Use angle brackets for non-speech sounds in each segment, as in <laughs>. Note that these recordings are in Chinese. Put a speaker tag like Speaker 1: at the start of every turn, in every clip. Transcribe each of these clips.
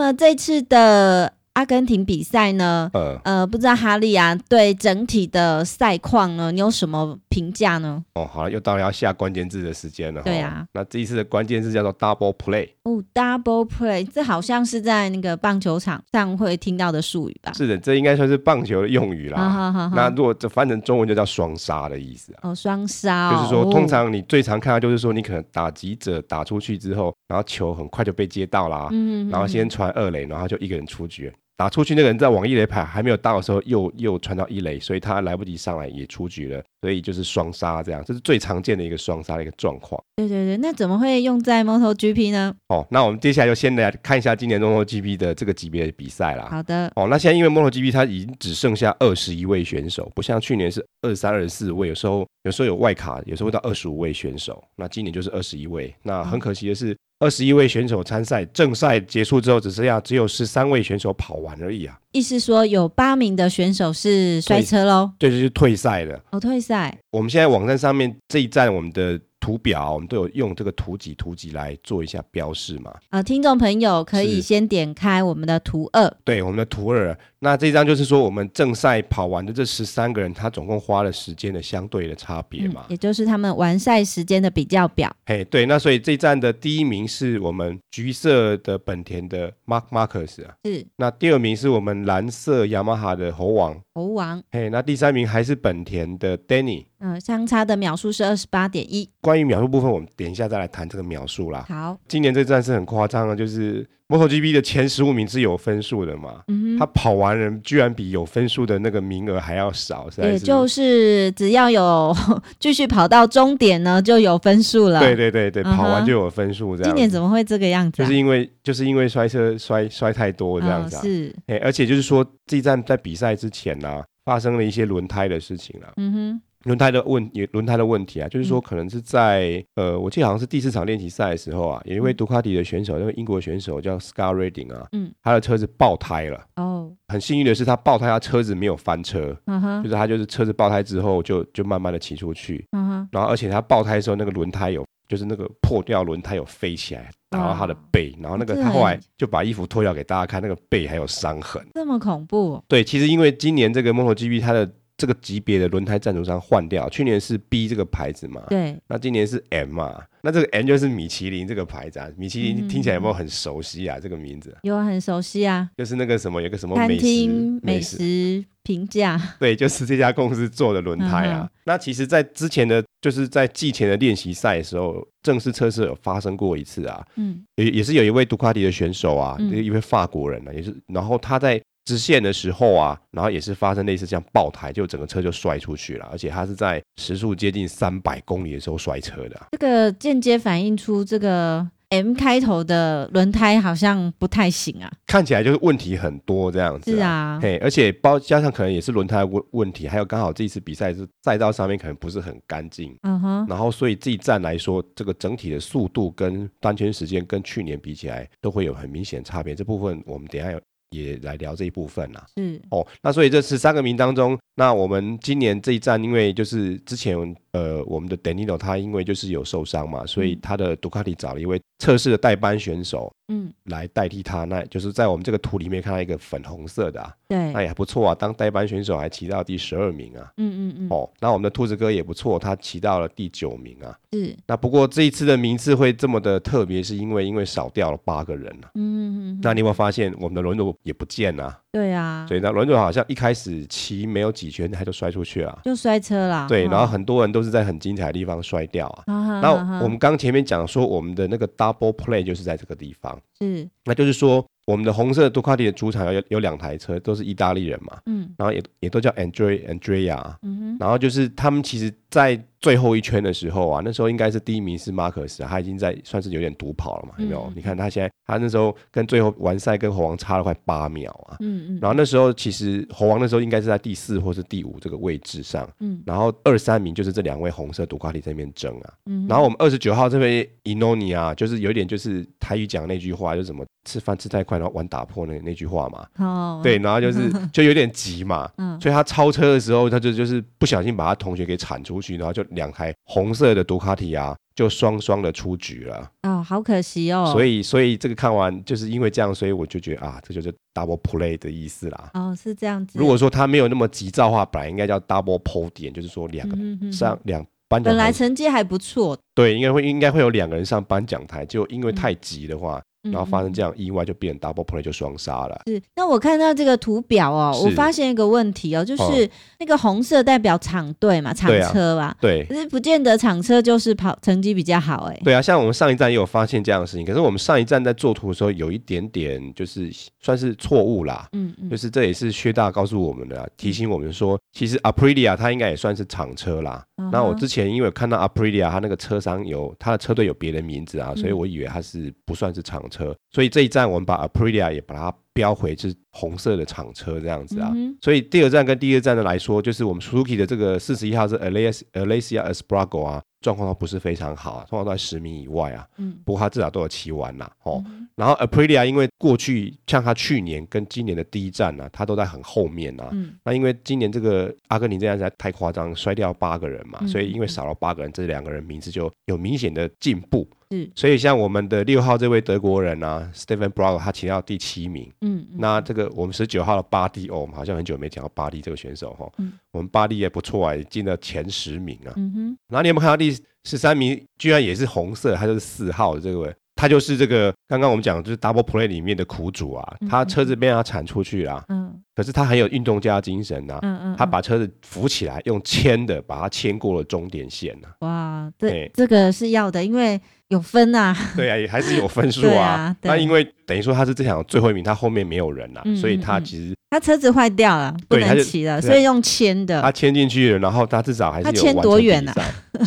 Speaker 1: 么这次的。阿根廷比赛呢？呃呃，不知道哈利啊，对整体的赛况呢，你有什么评价呢？
Speaker 2: 哦，好了，又到了要下关键字的时间了。
Speaker 1: 对啊，
Speaker 2: 那这一次的关键字叫做 double play。
Speaker 1: 哦，double play，这好像是在那个棒球场上会听到的术语吧？
Speaker 2: 是的，这应该算是棒球的用语啦。好好好，那如果这翻成中文就叫双杀的意思啊。
Speaker 1: 哦，双杀，
Speaker 2: 就是说，通常你最常看到就是说，你可能打击者打出去之后，然后球很快就被接到啦，嗯，然后先传二垒，然后就一个人出局。打出去那个人在往一垒跑还没有到的时候又，又又传到一垒，所以他来不及上来也出局了，所以就是双杀这样，这是最常见的一个双杀的一个状况。
Speaker 1: 对对对，那怎么会用在 MotoGP 呢？
Speaker 2: 哦，那我们接下来就先来看一下今年 MotoGP 的这个级别的比赛啦。
Speaker 1: 好的。
Speaker 2: 哦，那现在因为 MotoGP 它已经只剩下二十一位选手，不像去年是二十三、二十四位，有时候有时候有外卡，有时候会到二十五位选手。那今年就是二十一位。那很可惜的是。嗯二十一位选手参赛，正赛结束之后，只剩下只有十三位选手跑完而已啊。
Speaker 1: 意思说有八名的选手是摔车喽？
Speaker 2: 对，就是退赛了。
Speaker 1: 哦，退赛。
Speaker 2: 我们现在网站上面这一站，我们的。图表我们都有用这个图几图几来做一下标示嘛？
Speaker 1: 啊、呃，听众朋友可以先点开我们的图二。
Speaker 2: 对，我们的图二。那这张就是说我们正赛跑完的这十三个人，他总共花了时间的相对的差别嘛、嗯？
Speaker 1: 也就是他们完赛时间的比较表。
Speaker 2: 嘿，对，那所以这站的第一名是我们橘色的本田的 Mark Marcus 啊，
Speaker 1: 是。
Speaker 2: 那第二名是我们蓝色雅马哈的猴王。
Speaker 1: 猴王。
Speaker 2: 嘿，那第三名还是本田的 Danny。
Speaker 1: 嗯，相差的秒数是二十八点一。
Speaker 2: 关于秒数部分，我们等一下再来谈这个秒数啦。
Speaker 1: 好，
Speaker 2: 今年这站是很夸张的，就是 MotoGP 的前十五名是有分数的嘛？嗯哼，他跑完人居然比有分数的那个名额还要少，是，
Speaker 1: 也就是只要有 <laughs> 继续跑到终点呢，就有分数了。
Speaker 2: 对对对对，跑完就有分数这样。
Speaker 1: 今年怎么会这个样子、啊？
Speaker 2: 就是因为就是因为摔车摔摔太多这样子、啊哦。是，哎，而且就是说这一站在比赛之前呢、啊，发生了一些轮胎的事情了。嗯哼。轮胎的问也轮胎的问题啊，就是说可能是在、嗯、呃，我记得好像是第四场练习赛的时候啊，有一位杜卡迪的选手，那个英国选手叫 Scott Redding 啊，嗯，他的车子爆胎了。哦，很幸运的是他爆胎，他车子没有翻车，嗯哼，就是他就是车子爆胎之后就就慢慢的骑出去，嗯哼，然后而且他爆胎的时候那个轮胎有就是那个破掉轮胎有飞起来打到他的背，然后那个他后来就把衣服脱掉给大家看，那个背还有伤痕，
Speaker 1: 这么恐怖？
Speaker 2: 对，其实因为今年这个 MotoGP 它的这个级别的轮胎赞助商换掉，去年是 B 这个牌子嘛，
Speaker 1: 对，
Speaker 2: 那今年是 M 嘛，那这个 M 就是米其林这个牌子啊，米其林听起来有没有很熟悉啊？嗯、这个名字？
Speaker 1: 有很熟悉啊，
Speaker 2: 就是那个什么有个什么
Speaker 1: 美
Speaker 2: 食
Speaker 1: 美食。评价，
Speaker 2: 对，就是这家公司做的轮胎啊。嗯、那其实，在之前的，就是在季前的练习赛的时候，正式测试有发生过一次啊，嗯，也也是有一位杜卡迪的选手啊，嗯、一位法国人呢、啊，也是，然后他在。直线的时候啊，然后也是发生类似这样爆胎，就整个车就摔出去了，而且它是在时速接近三百公里的时候摔车的。
Speaker 1: 这个间接反映出这个 M 开头的轮胎好像不太行啊，
Speaker 2: 看起来就是问题很多这样子。
Speaker 1: 是啊，
Speaker 2: 嘿，而且包加上可能也是轮胎问问题，还有刚好这一次比赛是赛道上面可能不是很干净，嗯哼，然后所以这一站来说，这个整体的速度跟单圈时间跟去年比起来都会有很明显差别。这部分我们等一下有。也来聊这一部分啦。嗯，哦，那所以这十三个名当中，那我们今年这一站，因为就是之前呃，我们的 Danilo 他因为就是有受伤嘛，所以他的杜卡迪找了一位测试的代班选手，嗯，来代替他。那就是在我们这个图里面看到一个粉红色的，啊，对，那也不错啊，当代班选手还骑到第十二名啊，嗯嗯嗯，哦，那我们的兔子哥也不错，他骑到了第九名啊，是。那不过这一次的名次会这么的特别，是因为因为少掉了八个人啊，嗯嗯嗯。那你有没有发现我们的轮毂也不见了？
Speaker 1: 对啊，
Speaker 2: 所以那轮转好像一开始骑没有几圈，他就摔出去了，
Speaker 1: 就摔车了。
Speaker 2: 对，然后很多人都是在很精彩的地方摔掉啊。那我们刚前面讲说，我们的那个 double play 就是在这个地方，是，那就是说。我们的红色杜卡迪的主场有有两台车，都是意大利人嘛，嗯，然后也也都叫 Andrea Andrea，嗯哼，然后就是他们其实，在最后一圈的时候啊，那时候应该是第一名是马克斯，他已经在算是有点独跑了嘛，有没有？嗯、你看他现在，他那时候跟最后完赛跟猴王差了快八秒啊，嗯嗯，然后那时候其实猴王那时候应该是在第四或是第五这个位置上，嗯，然后二三名就是这两位红色杜卡迪在那边争啊，嗯，然后我们二十九号这边伊诺尼啊，就是有点就是台语讲那句话，就是什么吃饭吃太快。然后碗打破那那句话嘛，哦，对，然后就是 <laughs> 就有点急嘛，嗯，所以他超车的时候，他就就是不小心把他同学给铲出去，然后就两台红色的杜卡迪啊。就双双的出局了。
Speaker 1: 哦，好可惜哦。
Speaker 2: 所以，所以这个看完就是因为这样，所以我就觉得啊，这就是 double play 的意思啦。
Speaker 1: 哦，是这样子。
Speaker 2: 如果说他没有那么急躁的话，本来应该叫 double podium，就是说两个上两颁奖。
Speaker 1: 本来成绩还不错。
Speaker 2: 对，应该会应该会有两个人上颁奖台，就因为太急的话。然后发生这样意外，就变 double play 就双杀了。
Speaker 1: 是，那我看到这个图表哦，我发现一个问题哦，就是那个红色代表厂队嘛，厂车吧？
Speaker 2: 对。
Speaker 1: 可是不见得厂车就是跑成绩比较好哎。
Speaker 2: 对啊，像我们上一站也有发现这样的事情，可是我们上一站在做图的时候有一点点就是算是错误啦。嗯嗯。就是这也是薛大告诉我们的，提醒我们说，其实 Aprilia 它应该也算是厂车啦。那我之前因为看到 Aprilia 它那个车商有它的车队有别的名字啊，所以我以为它是不算是厂车。所以这一站我们把 Aprilia 也把它标回是红色的厂车这样子啊。嗯、所以第二站跟第二站的来说，就是我们 Suzuki 的这个四十一号是 Alessia Alessia Espargaro 啊。状况都不是非常好啊，通常都在十名以外啊。嗯，不过他至少都有骑完了哦。嗯、然后 Aprilia 因为过去像他去年跟今年的第一站呢、啊，他都在很后面啊。嗯，那因为今年这个阿根廷这样子在太夸张，摔掉八个人嘛，嗯、所以因为少了八个人，这两个人名字就有明显的进步。是，所以像我们的六号这位德国人啊，Stephen Brauer 他骑到第七名。嗯，嗯那这个我们十九号的巴蒂哦，我们好像很久没讲到巴蒂这个选手哈。嗯，我们巴蒂也不错啊，也进了前十名啊。嗯哼，然后你有没有看到第十三名居然也是红色，他就是四号的这位，他就是这个刚刚我们讲的就是 Double Play 里面的苦主啊，他车子被他铲出去了，嗯，可是他很有运动家精神呐，嗯嗯，他把车子扶起来，用牵的把它牵过了终点线呐，哇，这这个是要的，因为有分呐，<laughs> 对啊，也还是有分数啊，<laughs> 那因为等于说他是这场最后一名，他后面没有人呐，所以他其实他车子坏掉了，不能骑了，所以用牵的，他牵进去了，然后他至少还是有牵多远呢？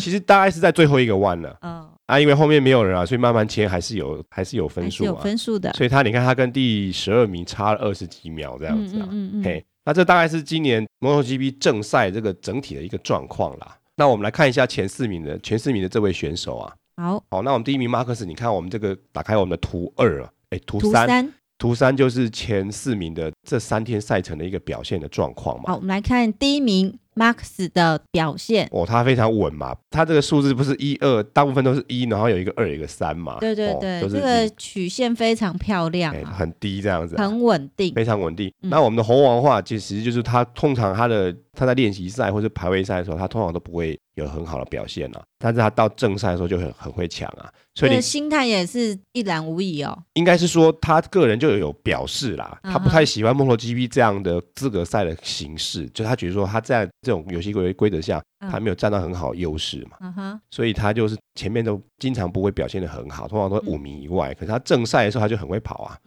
Speaker 2: 其实大概是在最后一个弯了，嗯，<laughs> 啊，因为后面没有人啊，所以慢慢签还是有还是有分数啊，有分数的。所以他你看他跟第十二名差了二十几秒这样子啊，嗯嗯嗯。嘿，那这大概是今年 MotoGP 正赛这个整体的一个状况啦。那我们来看一下前四名的前四名的这位选手啊。好，好，那我们第一名马克思，你看我们这个打开我们的图二啊，哎，图三，图三就是前四名的这三天赛程的一个表现的状况嘛。好，我们来看第一名。Max 的表现哦，他非常稳嘛，他这个数字不是一二，大部分都是一，然后有一个二，有一个三嘛。对对对，哦、这个曲线非常漂亮、啊欸，很低这样子、啊，很稳定，非常稳定。嗯、那我们的猴王的话，其实就是他通常他的他在练习赛或者排位赛的时候，他通常都不会有很好的表现啊，但是他到正赛的时候就很很会抢啊，所以心态也是一览无遗哦。应该是说他个人就有表示啦，他不太喜欢 MotoGP 这样的资格赛的形式，就他觉得说他在。这种游戏规规则下，他没有占到很好的优势嘛，嗯 uh. 所以他就是前面都经常不会表现的很好，通常都五名以外。嗯、可是他正赛的时候，他就很会跑啊。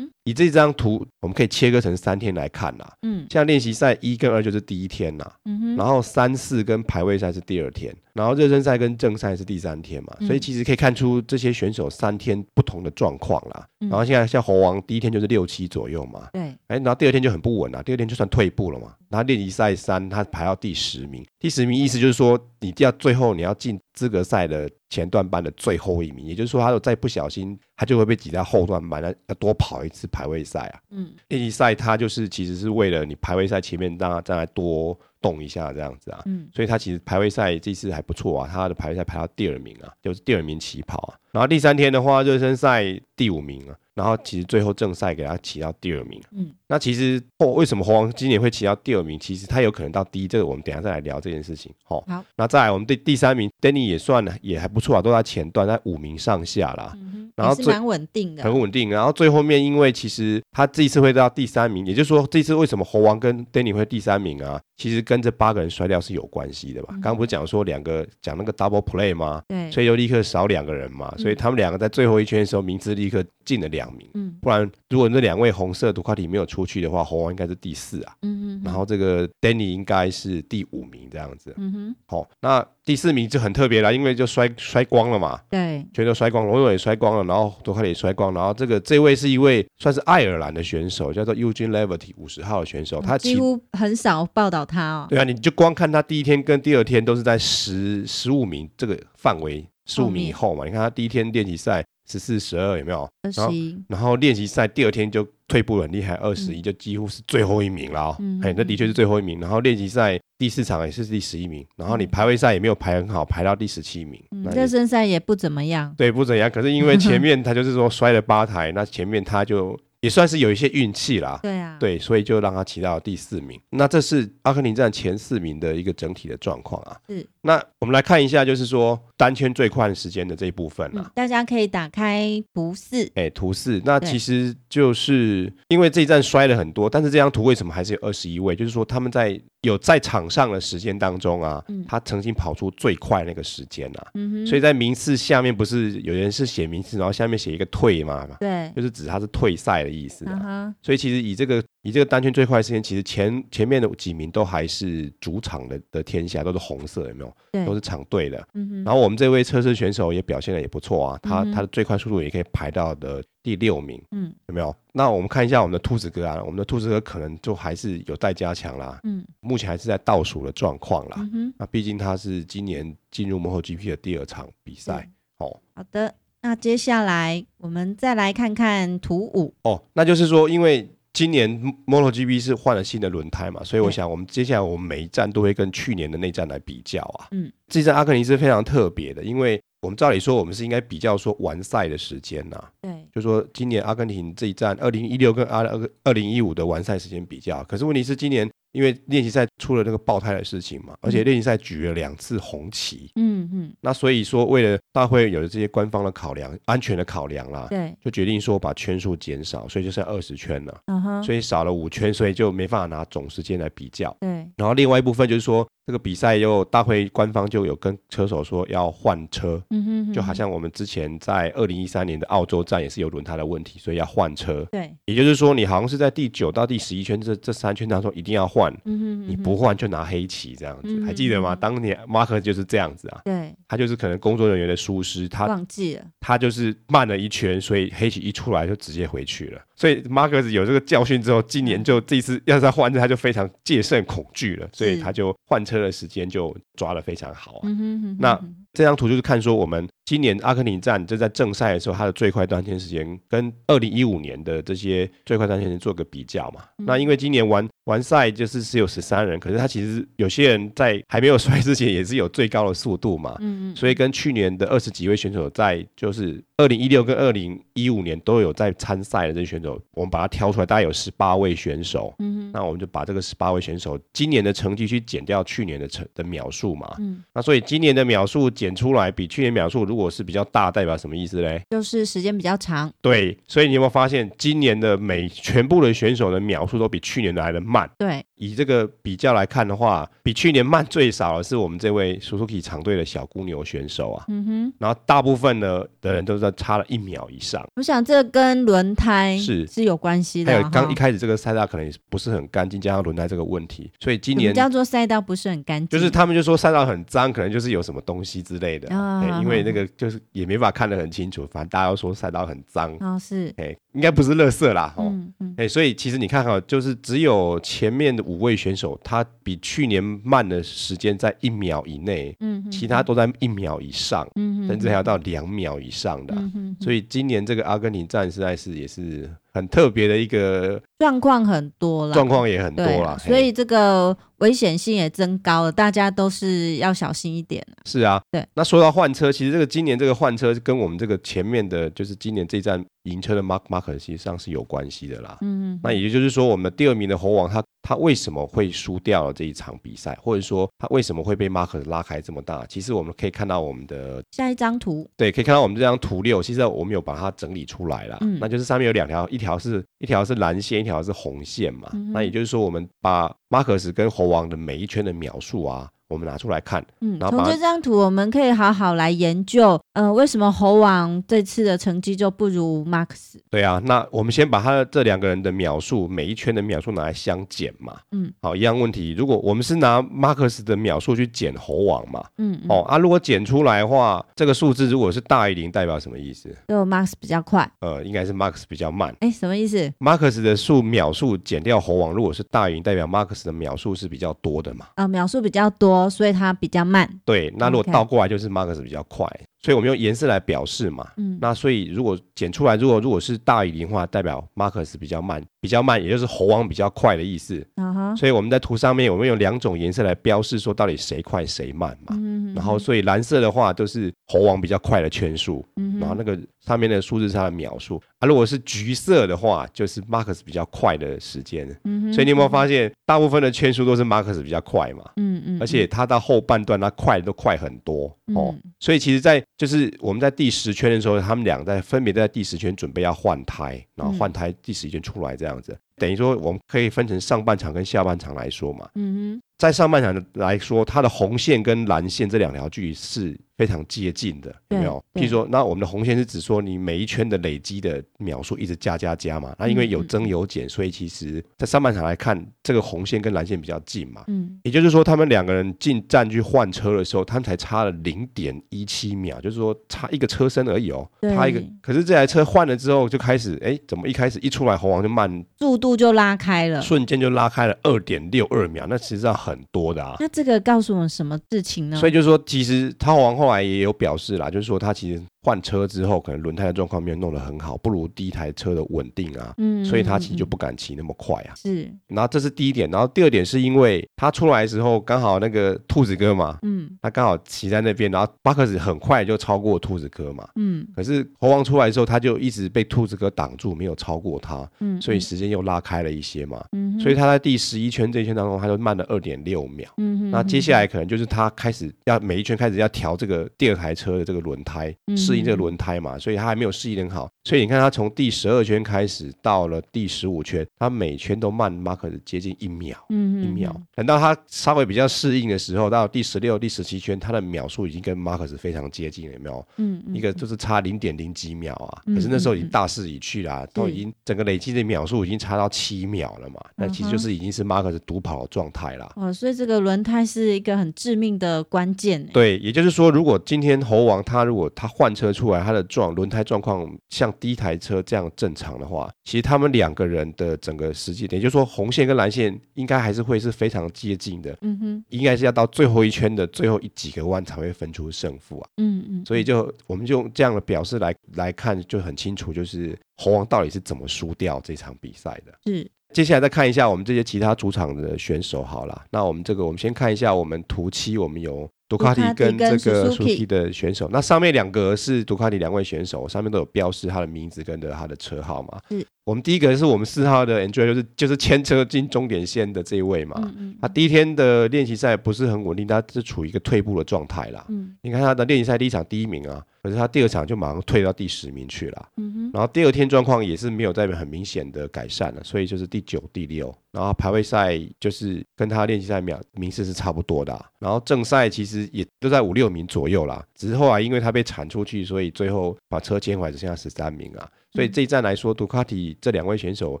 Speaker 2: 以这张图，我们可以切割成三天来看啦。嗯，像练习赛一跟二就是第一天啦，嗯、哼然后三四跟排位赛是第二天，然后热身赛跟正赛是第三天嘛。嗯、所以其实可以看出这些选手三天不同的状况啦。嗯、然后现在像猴王第一天就是六七左右嘛，对，哎，然后第二天就很不稳啦，第二天就算退步了嘛。然后练习赛三他排到第十名，第十名意思就是说你要最后你要进资格赛的前段班的最后一名，也就是说他如果再不小心，他就会被挤在后段班，那要多跑一次排位赛啊。嗯，练习赛他就是其实是为了你排位赛前面让他再来多动一下这样子啊。嗯，所以他其实排位赛这次还不错啊，他的排位赛排到第二名啊，就是第二名起跑啊。然后第三天的话，热身赛第五名啊。然后其实最后正赛给他骑到第二名，嗯，那其实哦，为什么猴王今年会骑到第二名？其实他有可能到第一，这个我们等一下再来聊这件事情。好，好，那再来我们第第三名，Danny 也算也还不错啊，都在前段，在五名上下啦。嗯、哼然后是蛮稳定的，很稳定。然后最后面，因为其实他这一次会到第三名，也就是说这次为什么猴王跟 Danny 会第三名啊？其实跟这八个人摔掉是有关系的吧？刚不是讲说两个讲那个 double play 吗？对，所以就立刻少两个人嘛，嗯、所以他们两个在最后一圈的时候，名次立刻进了两名。嗯，不然如果那两位红色杜卡迪没有出去的话，红王应该是第四啊。嗯哼，哼，然后这个 Danny 应该是第五名这样子。嗯哼，好，那第四名就很特别了，因为就摔摔光了嘛。对，全都摔光，罗伟也摔光了，然后杜卡迪也摔光，然后这个这位是一位算是爱尔兰的选手，叫做 Eugene Leverty 五十号的选手，他几乎很少报道他哦。对啊，你就光看他第一天跟第二天都是在十十五名这个范围十五名以后嘛。你看他第一天练习赛十四十二有没有？
Speaker 1: 二十一。
Speaker 2: 然后练习赛第二天就退步很厉害，二十一就几乎是最后一名了。嗯，哎，那的确是最后一名。然后练习赛第四场也是第十一名。然后你排位赛也没有排很好，排到第十七名。
Speaker 1: 嗯，热身赛也不怎么样。
Speaker 2: 对，不怎样。可是因为前 <laughs> 面他就是说摔了八台，那前面他就。也算是有一些运气啦，
Speaker 1: 对啊，
Speaker 2: 对，所以就让他骑到第四名。那这是阿根廷站前四名的一个整体的状况啊。
Speaker 1: 是。
Speaker 2: 那我们来看一下，就是说单圈最快的时间的这一部分啊。
Speaker 1: 嗯，大家可以打开图四。
Speaker 2: 哎，图四。那其实就是因为这一站摔了很多，但是这张图为什么还是有二十一位？就是说他们在有在场上的时间当中啊，嗯，他曾经跑出最快那个时间啊。所以在名次下面不是有人是写名次，然后下面写一个退嘛？
Speaker 1: 对。
Speaker 2: 就是指他是退赛的。意思啊，所以其实以这个以这个单圈最快的时间，其实前前面的几名都还是主场的的天下，都是红色，有没有？
Speaker 1: 对，
Speaker 2: 都是场队的。嗯。然后我们这位测试选手也表现的也不错啊，他他的最快速度也可以排到的第六名。嗯，有没有？那我们看一下我们的兔子哥啊，我们的兔子哥可能就还是有待加强啦。嗯，目前还是在倒数的状况啦。嗯，那毕竟他是今年进入 MotoGP 的第二场比赛。哦，
Speaker 1: 好的。那接下来我们再来看看图五
Speaker 2: 哦，那就是说，因为今年 MotoGP 是换了新的轮胎嘛，所以我想我们接下来我们每一站都会跟去年的那站来比较啊。嗯，这站阿根廷是非常特别的，因为我们照理说我们是应该比较说完赛的时间呐、啊。对，就说今年阿根廷这一站二零一六跟阿二二零一五的完赛时间比较，可是问题是今年。因为练习赛出了那个爆胎的事情嘛，而且练习赛举了两次红旗，嗯嗯，那所以说为了大会有了这些官方的考量、安全的考量啦，对，就决定说把圈数减少，所以就剩二十圈了，嗯哼，所以少了五圈，所以就没办法拿总时间来比较，对，然后另外一部分就是说。这个比赛又大会官方就有跟车手说要换车，嗯哼，就好像我们之前在二零一三年的澳洲站也是有轮胎的问题，所以要换车。对，也就是说你好像是在第九到第十一圈这这三圈当中一定要换，嗯哼，你不换就拿黑旗这样子，嗯、还记得吗？当年马克就是这样子啊，对，他就是可能工作人员的疏失，他忘记了，他就是慢了一圈，所以黑旗一出来就直接回去了。所以马可斯有这个教训之后，今年就这次要再换车，他就非常戒慎恐惧了，所以他就换车的时间就抓得非常好啊。嗯哼嗯哼，那这张图就是看说我们。今年阿根廷站就在正赛的时候，它的最快单圈时间跟二零一五年的这些最快单圈时间做个比较嘛。嗯、那因为今年完完赛就是只有十三人，可是他其实有些人在还没有摔之前也是有最高的速度嘛。嗯嗯。所以跟去年的二十几位选手在就是二零一六跟二零一五年都有在参赛的这些选手，我们把它挑出来，大概有十八位选手。嗯。那我们就把这个十八位选手今年的成绩去减掉去年的成的秒数嘛。嗯。那所以今年的秒数减出来比去年秒数如如果是比较大，代表什么意思嘞？
Speaker 1: 就是时间比较长。
Speaker 2: 对，所以你有没有发现，今年的每全部的选手的秒数都比去年来的慢？对，以这个比较来看的话，比去年慢最少的是我们这位 Suzuki 长队的小公牛选手啊。嗯哼。然后大部分呢的人都在差了一秒以上。
Speaker 1: 我想这跟轮胎是是有关系的。
Speaker 2: 还有刚一开始这个赛道可能也不是很干净，加上轮胎这个问题，所以今年
Speaker 1: 叫做赛道不是很干净，
Speaker 2: 就是他们就说赛道很脏，可能就是有什么东西之类的。啊、哦。因为那个。就是也没法看得很清楚，反正大家都说赛道很脏
Speaker 1: 哦，是，
Speaker 2: 哎，应该不是垃圾啦，哦，嗯嗯，哎，所以其实你看哈，就是只有前面的五位选手，他比去年慢的时间在一秒以内，嗯，其他都在一秒以上，嗯，甚至还要到两秒以上的，嗯，所以今年这个阿根廷站实在是也是。很特别的一个
Speaker 1: 状况，很多了，
Speaker 2: 状况也很多了，
Speaker 1: 所以这个危险性也增高了，大家都是要小心一点。
Speaker 2: 是啊，对。那说到换车，其实这个今年这个换车跟我们这个前面的，就是今年这站赢车的马马可，实际上是有关系的啦。嗯嗯。那也就是说，我们第二名的猴王他。他为什么会输掉了这一场比赛，或者说他为什么会被马可拉开这么大？其实我们可以看到我们的
Speaker 1: 下一张图，
Speaker 2: 对，可以看到我们这张图六，其实我们有把它整理出来了，嗯，那就是上面有两条，一条是一条是蓝线，一条是红线嘛，嗯，那也就是说我们把马可斯跟猴王的每一圈的描述啊。我们拿出来看，嗯，从这
Speaker 1: 张图我们可以好好来研究，呃，为什么猴王这次的成绩就不如 Max？？
Speaker 2: 对啊，那我们先把他这两个人的秒数，每一圈的秒数拿来相减嘛，嗯，好，一样问题，如果我们是拿 Max 的秒数去减猴王嘛，嗯，嗯，哦啊，如果减出来的话，这个数字如果是大于零，代表什么意思？
Speaker 1: 就 Max 比较快，
Speaker 2: 呃，应该是 Max 比较慢，
Speaker 1: 哎，什么意思
Speaker 2: ？？Max 的数秒数减掉猴王，如果是大于零，代表 Max 的秒数是比较多的嘛？
Speaker 1: 啊、呃，秒数比较多，所以它比较慢。
Speaker 2: 对，那如果倒过来就是 Max 比较快。所以我们用颜色来表示嘛。嗯，那所以如果剪出来，如果如果是大于零的话，代表马克思比较慢，比较慢，也就是猴王比较快的意思。Uh huh. 所以我们在图上面，我们用两种颜色来标示说到底谁快谁慢嘛。嗯，然后所以蓝色的话都是猴王比较快的圈数。嗯，然后那个上面的数字是它的秒数。啊，如果是橘色的话，就是马克斯比较快的时间。嗯，所以你有没有发现，大部分的圈数都是马克斯比较快嘛？嗯嗯，而且它到后半段，它快的都快很多哦。所以其实，在就是我们在第十圈的时候，他们俩在分别在第十圈准备要换胎，然后换胎第十圈出来这样子，等于说我们可以分成上半场跟下半场来说嘛。嗯哼，在上半场来说，它的红线跟蓝线这两条距离是非常接近的，有没有？譬如说，那我们的红线是指说你每一圈的累积的秒数一直加加加嘛。那因为有增有减，所以其实在上半场来看，这个红线跟蓝线比较近嘛。嗯，也就是说，他们两个人进站去换车的时候，他们才差了零点一七秒，就是说差一个车身而已哦。差一个，可是这台车换了之后就开始，哎，怎么一开始一出来猴王就慢，
Speaker 1: 速度就拉开了，
Speaker 2: 瞬间就拉开了二点六二秒，那实际上很多的啊。
Speaker 1: 那这个告诉我们什么事情呢？
Speaker 2: 所以就是说，其实他猴王后后来也有表示啦，就是说他其实。换车之后，可能轮胎的状况没有弄得很好，不如第一台车的稳定啊，嗯，所以他其实就不敢骑那么快啊。是，然后这是第一点，然后第二点是因为他出来的时候刚好那个兔子哥嘛，嗯，他刚好骑在那边，然后巴克斯很快就超过兔子哥嘛，嗯，可是猴王出来的时候，他就一直被兔子哥挡住，没有超过他，嗯，所以时间又拉开了一些嘛，嗯，所以他在第十一圈这一圈当中，他就慢了二点六秒，嗯，那接下来可能就是他开始要每一圈开始要调这个第二台车的这个轮胎，是。这个轮胎嘛，所以它还没有适应很好，所以你看他从第十二圈开始到了第十五圈，他每圈都慢马克斯接近一秒，嗯，一秒。等到他稍微比较适应的时候，到第十六、第十七圈，他的秒数已经跟马克斯非常接近了，有没有？嗯，一个就是差零点零几秒啊，可是那时候已经大势已去了，都已经整个累计的秒数已经差到七秒了嘛，那其实就是已经是马克斯独跑的状态了。
Speaker 1: 哦，所以这个轮胎是一个很致命的关键。
Speaker 2: 对，也就是说，如果今天猴王他如果他换车出来，他的状轮胎状况像第一台车这样正常的话，其实他们两个人的整个实际点，也就是说红线跟蓝线应该还是会是非常接近的。嗯哼，应该是要到最后一圈的最后一几个弯才会分出胜负啊。嗯嗯，所以就我们就用这样的表示来来看就很清楚，就是猴王到底是怎么输掉这场比赛的。是，接下来再看一下我们这些其他主场的选手好了。那我们这个我们先看一下我们图七，我们有。杜卡迪跟这个苏 K 的选手，那上面两个是杜卡迪两位选手，上面都有标示他的名字跟着他的车号嘛。是我们第一个是我们四号的 Enjoy，就是就是牵车进终点线的这一位嘛。嗯嗯，他第一天的练习赛不是很稳定，他是处于一个退步的状态啦。嗯，你看他的练习赛第一场第一名啊。可是他第二场就马上退到第十名去了，嗯，然后第二天状况也是没有在很明显的改善了，所以就是第九、第六，然后排位赛就是跟他练习赛秒名次是差不多的啊，然后正赛其实也都在五六名左右啦，只是后来因为他被铲出去，所以最后把车牵回来只剩下十三名啊，所以这一站来说，杜卡迪这两位选手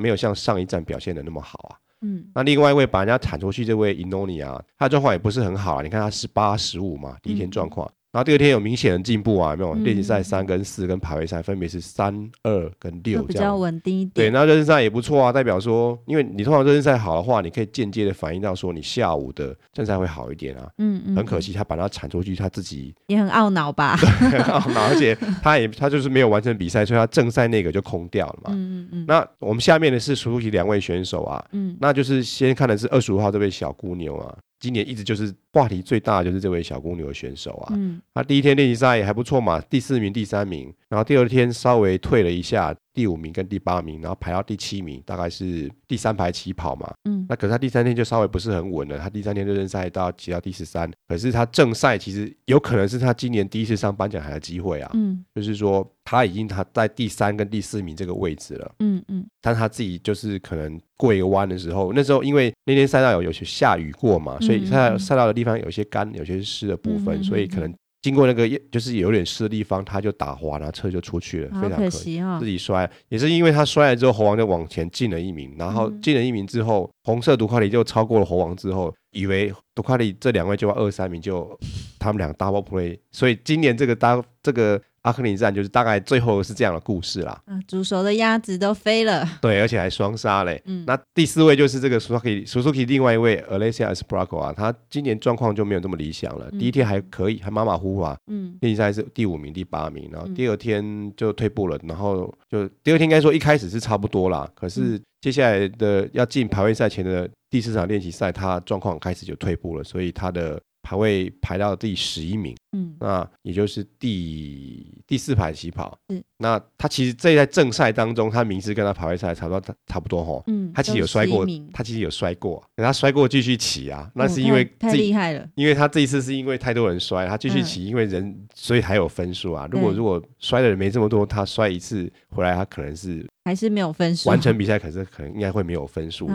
Speaker 2: 没有像上一站表现的那么好啊，嗯，那另外一位把人家铲出去这位伊诺尼啊，他的状况也不是很好啊，你看他十八十五嘛，第一天状况。嗯然后第二天有明显的进步啊，有没有？练习赛三跟四跟排位赛分别是三二跟六比较
Speaker 1: 稳定一点。
Speaker 2: 对，那热身赛也不错啊，代表说，因为你通常热身赛好的话，你可以间接的反映到说，你下午的正赛会好一点啊。嗯嗯。很可惜，他把他铲出去，他自己
Speaker 1: 也很懊恼吧？
Speaker 2: 很 <laughs> 懊恼，而且他也他就是没有完成比赛，所以他正赛那个就空掉了嘛。嗯嗯嗯。那我们下面的是熟悉两位选手啊，嗯，那就是先看的是二十五号这位小姑牛啊。今年一直就是话题最大的就是这位小公牛的选手啊，嗯，他第一天练习赛也还不错嘛，第四名、第三名，然后第二天稍微退了一下。第五名跟第八名，然后排到第七名，大概是第三排起跑嘛。嗯，那可是他第三天就稍微不是很稳了。他第三天热身赛到骑到第十三，可是他正赛其实有可能是他今年第一次上颁奖台的机会啊。嗯，就是说他已经他在第三跟第四名这个位置了。嗯嗯，但他自己就是可能过一个弯的时候，那时候因为那天赛道有有些下雨过嘛，所以赛赛道的地方有些干，有些湿的部分，所以可能。经过那个就是有点湿的地方，他就打滑，然后车就出去了，非常可惜啊！自己摔也是因为他摔了之后，猴王就往前进了一名，然后进了一名之后，红色杜卡迪就超过了猴王之后，以为杜卡迪这两位就要二三名就他们两个 double play，所以今年这个 double 这个。阿克林站就是大概最后是这样的故事啦。
Speaker 1: 啊，煮熟的鸭子都飞了。
Speaker 2: 对，而且还双杀嘞。嗯，那第四位就是这个 Suzuki，Suzuki 另外一位 Alessia Espargaro 啊，他今年状况就没有这么理想了。嗯、第一天还可以，还马马虎虎啊。嗯，练习赛是第五名、第八名，然后第二天就退步了，然后就第二天应该说一开始是差不多啦，可是接下来的要进排位赛前的第四场练习赛，他状况开始就退步了，所以他的。排位排到第十一名，嗯，那也就是第第四排起跑，嗯，那他其实这在正赛当中，他名次跟他排位赛差不多，差不多哈，嗯，他其实有摔过，他其实有摔过，等他摔过继续骑啊，那是因为
Speaker 1: 太厉害了，
Speaker 2: 因为他这一次是因为太多人摔，他继续骑，因为人所以还有分数啊。如果如果摔的人没这么多，他摔一次回来，他可能是。
Speaker 1: 还是没有分数，
Speaker 2: 完成比赛可是可能应该会没有分数的。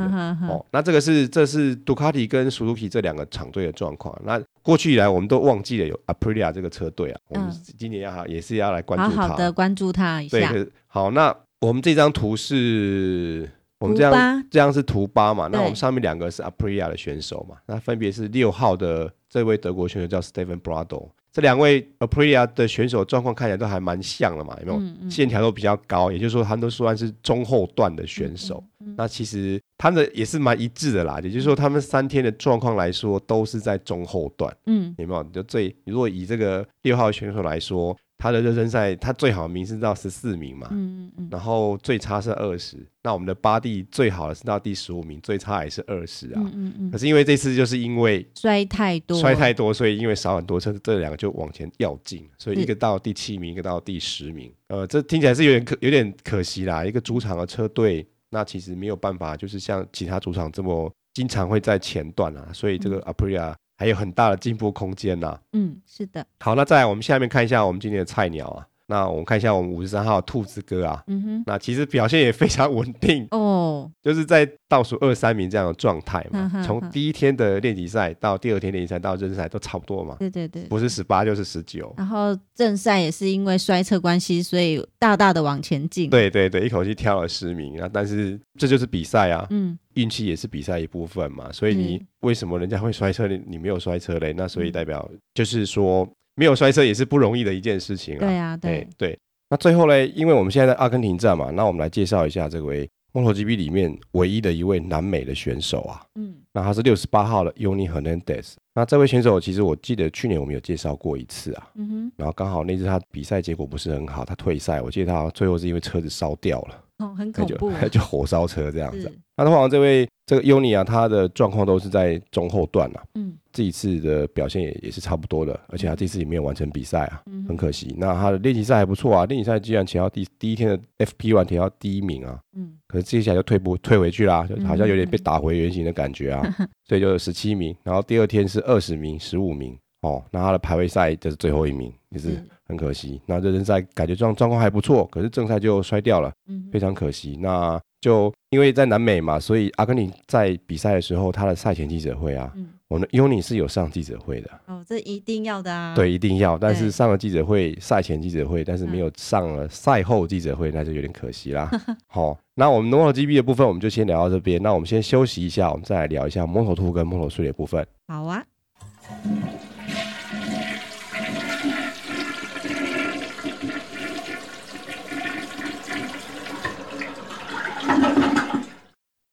Speaker 2: 哦。那这个是这是杜卡迪跟苏 k i 这两个厂队的状况。那过去以来我们都忘记了有 Aprilia 这个车队啊，我们今年要也是要来关注他，
Speaker 1: 好好的关注他一下。
Speaker 2: 对，好，那我们这张图是我们这样这样是图八嘛？那我们上面两个是 Aprilia 的选手嘛？那分别是六号的这位德国选手叫 Stephen Bradl。这两位 Aprilia 的选手状况看起来都还蛮像的嘛，有没有？嗯嗯、线条都比较高，也就是说他们都算是中后段的选手。那其实他们也是蛮一致的啦，也就是说他们三天的状况来说都是在中后段。嗯，有没有？就最如果以这个六号选手来说。他的热身赛，他最好的名是到十四名嘛，嗯嗯，然后最差是二十。那我们的巴蒂最好的是到第十五名，最差也是二十啊。嗯嗯，可是因为这次就是因为
Speaker 1: 摔太多，
Speaker 2: 摔太多，所以因为少很多车，这两个就往前要进，所以一个到第七名，一个到第十名。呃，这听起来是有点可有点可惜啦。一个主场的车队，那其实没有办法，就是像其他主场这么经常会在前段啊。所以这个 Aprilia。还有很大的进步空间呐。
Speaker 1: 嗯，是的。
Speaker 2: 好，那再来，我们下面看一下我们今天的菜鸟啊。那我们看一下我们五十三号兔子哥啊。嗯哼。那其实表现也非常稳定哦，就是在倒数二三名这样的状态嘛。从第一天的练习赛到第二天练习赛到正赛都差不多嘛。
Speaker 1: 对对对。
Speaker 2: 不是十八就是十九。
Speaker 1: 然后正赛也是因为摔车关系，所以大大的往前进。
Speaker 2: 对对对，一口气跳了十名啊！但是这就是比赛啊。嗯。运气也是比赛一部分嘛，所以你为什么人家会摔车，你你没有摔车嘞？那所以代表就是说没有摔车也是不容易的一件事情啊。
Speaker 1: 对啊，对
Speaker 2: 对，对。那最后呢，因为我们现在在阿根廷站嘛，那我们来介绍一下这位 MotoGP 里面唯一的一位南美的选手啊。嗯。那他是六十八号的 Yoni Hernandez。那这位选手其实我记得去年我们有介绍过一次啊。嗯哼。然后刚好那次他比赛结果不是很好，他退赛。我记得他最后是因为车子烧掉了。
Speaker 1: 哦，很恐怖，<laughs>
Speaker 2: 就火烧车这样子。那通常这位这个尤尼啊，他的状况都是在中后段啊。嗯，这一次的表现也也是差不多的，而且他这次也没有完成比赛啊，很可惜。那他的练习赛还不错啊，练习赛居然前到第第一天的 FP1 骑到第一名啊。嗯，可是接下来就退步退回去啦，就好像有点被打回原形的感觉啊。<laughs> 所以就十七名，然后第二天是二十名、十五名。哦，那他的排位赛就是最后一名，也是很可惜。那热身赛感觉状状况还不错，可是正赛就摔掉了，嗯非常可惜。那就因为在南美嘛，所以阿根廷在比赛的时候，他的赛前记者会啊，我们 Yoni 是有上记者会的。
Speaker 1: 哦，这一定要的啊。
Speaker 2: 对，一定要。但是上了记者会，赛前记者会，但是没有上了赛后记者会，那就有点可惜啦。<laughs> 好，那我们 MotoGP 的部分我们就先聊到这边。那我们先休息一下，我们再来聊一下 Moto2 跟 Moto3 的部分。
Speaker 1: 好啊。